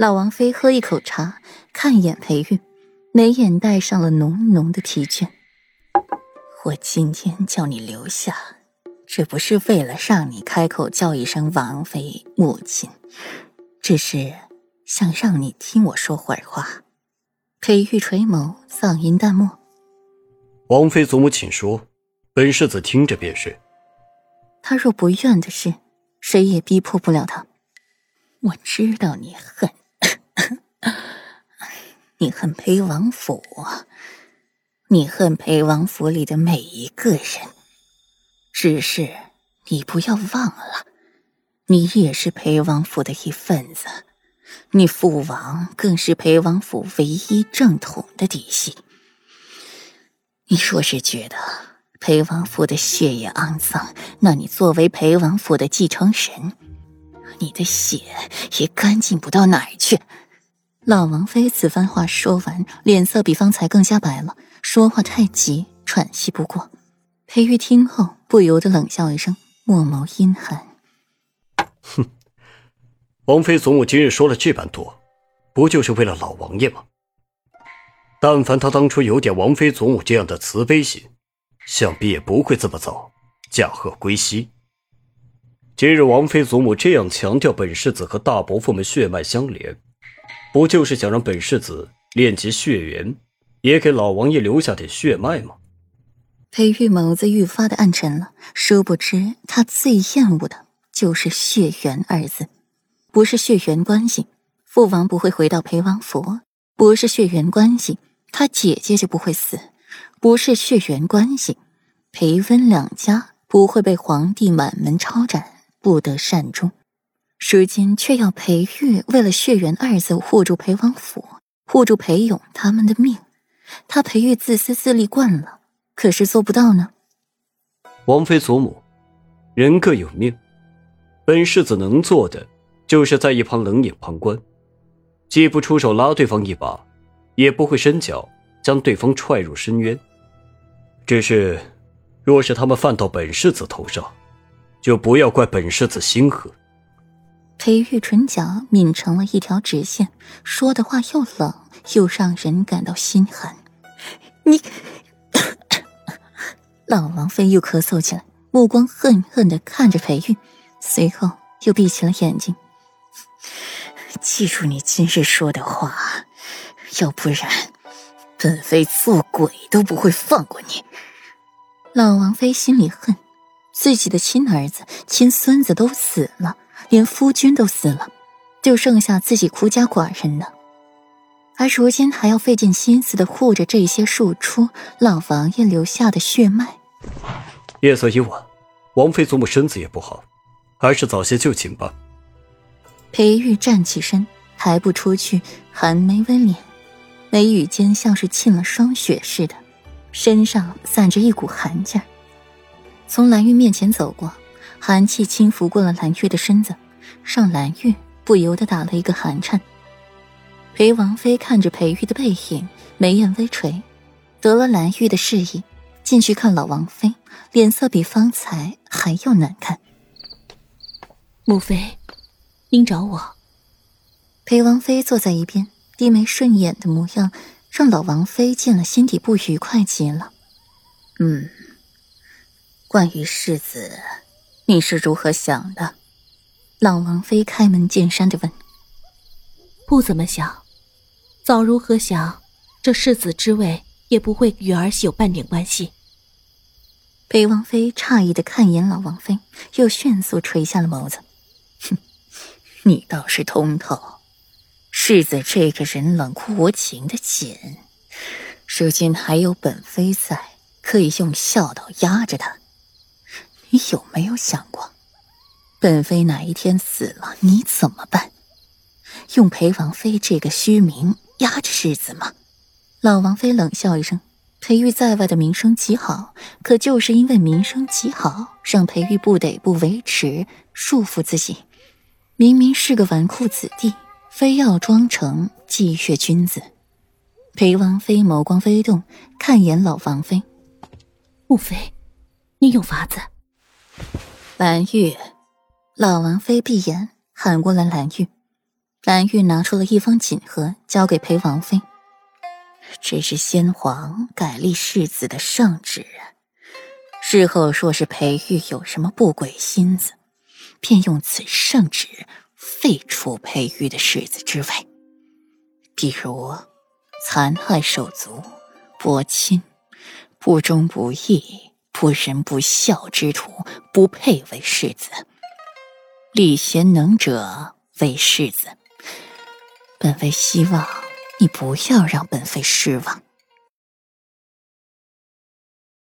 老王妃喝一口茶，看一眼裴玉，眉眼带上了浓浓的疲倦。我今天叫你留下，这不是为了让你开口叫一声王妃母亲，只是想让你听我说会儿话。裴玉垂眸，嗓音淡漠：“王妃祖母，请说，本世子听着便是。”他若不愿的事，谁也逼迫不了他。我知道你恨。你恨裴王府，你恨裴王府里的每一个人。只是你不要忘了，你也是裴王府的一份子，你父王更是裴王府唯一正统的嫡系。你若是觉得裴王府的血液肮脏，那你作为裴王府的继承人，你的血也干净不到哪儿去。老王妃此番话说完，脸色比方才更加白了，说话太急，喘息不过。裴玉听后不由得冷笑一声，墨眸阴寒：“哼，王妃祖母今日说了这般多，不就是为了老王爷吗？但凡他当初有点王妃祖母这样的慈悲心，想必也不会这么早驾鹤归西。今日王妃祖母这样强调本世子和大伯父们血脉相连。”不就是想让本世子练及血缘，也给老王爷留下点血脉吗？裴玉眸子愈发的暗沉了，殊不知他最厌恶的就是“血缘”二字。不是血缘关系，父王不会回到裴王府；不是血缘关系，他姐姐就不会死；不是血缘关系，裴温两家不会被皇帝满门抄斩，不得善终。如今却要裴玉为了血缘二字护住裴王府，护住裴勇他们的命，他裴玉自私自利惯了，可是做不到呢。王妃祖母，人各有命，本世子能做的就是在一旁冷眼旁观，既不出手拉对方一把，也不会伸脚将对方踹入深渊。只是，若是他们犯到本世子头上，就不要怪本世子心狠。裴玉唇角抿成了一条直线，说的话又冷又让人感到心寒。你，老王妃又咳嗽起来，目光恨恨的看着裴玉，随后又闭起了眼睛。记住你今日说的话，要不然，本妃做鬼都不会放过你。老王妃心里恨，自己的亲儿子、亲孙子都死了。连夫君都死了，就剩下自己孤家寡人了，而如今还要费尽心思的护着这些庶出老王爷留下的血脉。夜色已晚，王妃祖母身子也不好，还是早些就寝吧。裴玉站起身，还不出去，寒眉温脸，眉宇间像是沁了霜雪似的，身上散着一股寒劲儿，从蓝玉面前走过。寒气轻拂过了蓝玉的身子，让蓝玉不由得打了一个寒颤。裴王妃看着裴玉的背影，眉眼微垂，得了蓝玉的示意，进去看老王妃，脸色比方才还要难看。母妃，您找我。裴王妃坐在一边，低眉顺眼的模样，让老王妃见了心底不愉快极了。嗯，关于世子。你是如何想的？老王妃开门见山的问。不怎么想，早如何想，这世子之位也不会与儿媳有半点关系。北王妃诧异的看一眼老王妃，又迅速垂下了眸子。哼，你倒是通透。世子这个人冷酷无情的紧，如今还有本妃在，可以用孝道压着他。你有没有想过，本妃哪一天死了，你怎么办？用裴王妃这个虚名压着世子吗？老王妃冷笑一声：“裴玉在外的名声极好，可就是因为名声极好，让裴玉不得不维持束缚自己。明明是个纨绔子弟，非要装成霁月君子。”裴王妃眸光微动，看一眼老王妃：“母妃，你有法子。”蓝玉，老王妃闭眼喊过来。蓝玉，蓝玉拿出了一方锦盒，交给裴王妃。这是先皇改立世子的圣旨，日后若是裴玉有什么不轨心思，便用此圣旨废除裴玉的世子之位。比如残害手足、薄亲、不忠不义、不仁不孝之徒，不配为世子；礼贤能者为世子。本妃希望你不要让本妃失望。